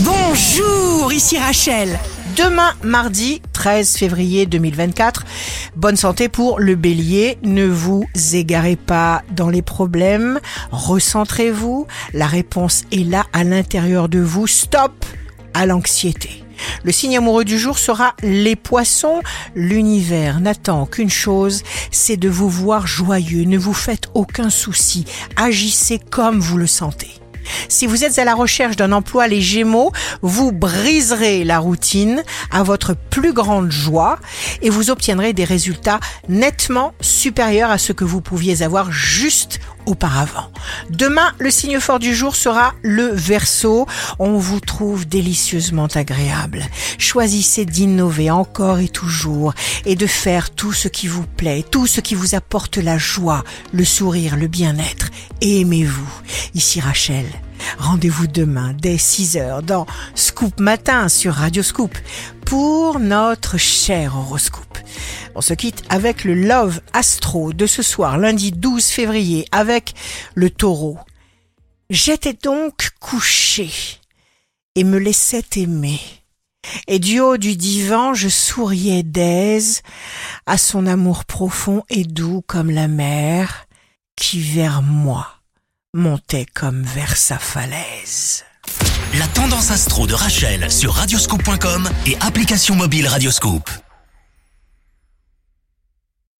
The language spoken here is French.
Bonjour, ici Rachel. Demain, mardi 13 février 2024, bonne santé pour le bélier. Ne vous égarez pas dans les problèmes, recentrez-vous. La réponse est là à l'intérieur de vous. Stop à l'anxiété. Le signe amoureux du jour sera les poissons. L'univers n'attend qu'une chose, c'est de vous voir joyeux. Ne vous faites aucun souci. Agissez comme vous le sentez. Si vous êtes à la recherche d'un emploi, les Gémeaux, vous briserez la routine à votre plus grande joie et vous obtiendrez des résultats nettement supérieurs à ce que vous pouviez avoir juste auparavant. Demain, le signe fort du jour sera le Verseau. On vous trouve délicieusement agréable. Choisissez d'innover encore et toujours et de faire tout ce qui vous plaît, tout ce qui vous apporte la joie, le sourire, le bien-être. Aimez-vous. Ici Rachel. Rendez-vous demain dès 6h dans Scoop Matin sur Radio Scoop pour notre cher horoscope. On se quitte avec le Love Astro de ce soir, lundi 12 février, avec le taureau. J'étais donc couché et me laissait aimer. Et du haut du divan, je souriais d'aise à son amour profond et doux comme la mer qui vers moi montait comme vers sa falaise. La tendance astro de Rachel sur radioscope.com et application mobile Radioscope.